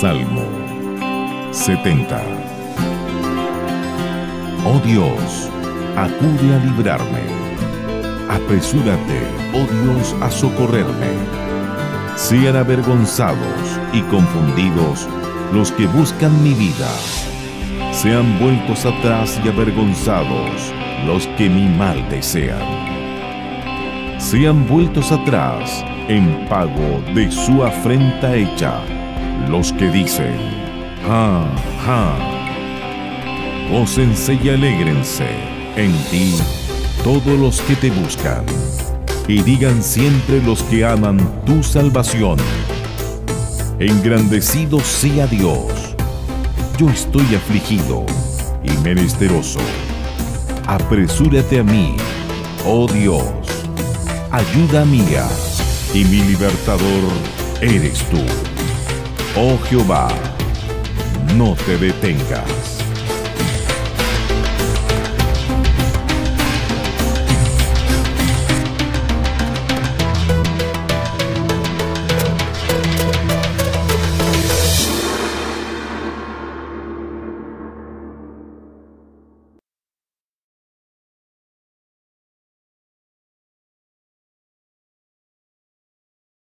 Salmo 70 Oh Dios, acude a librarme. Apresúrate, oh Dios, a socorrerme. Sean avergonzados y confundidos los que buscan mi vida. Sean vueltos atrás y avergonzados los que mi mal desean. Sean vueltos atrás en pago de su afrenta hecha los que dicen, ja, ja. Gócense y alégrense en ti todos los que te buscan, y digan siempre los que aman tu salvación. Engrandecido sea Dios. Yo estoy afligido y menesteroso. Apresúrate a mí, oh Dios. Ayuda mía y mi libertador eres tú. Oh Jehová, no te detengas.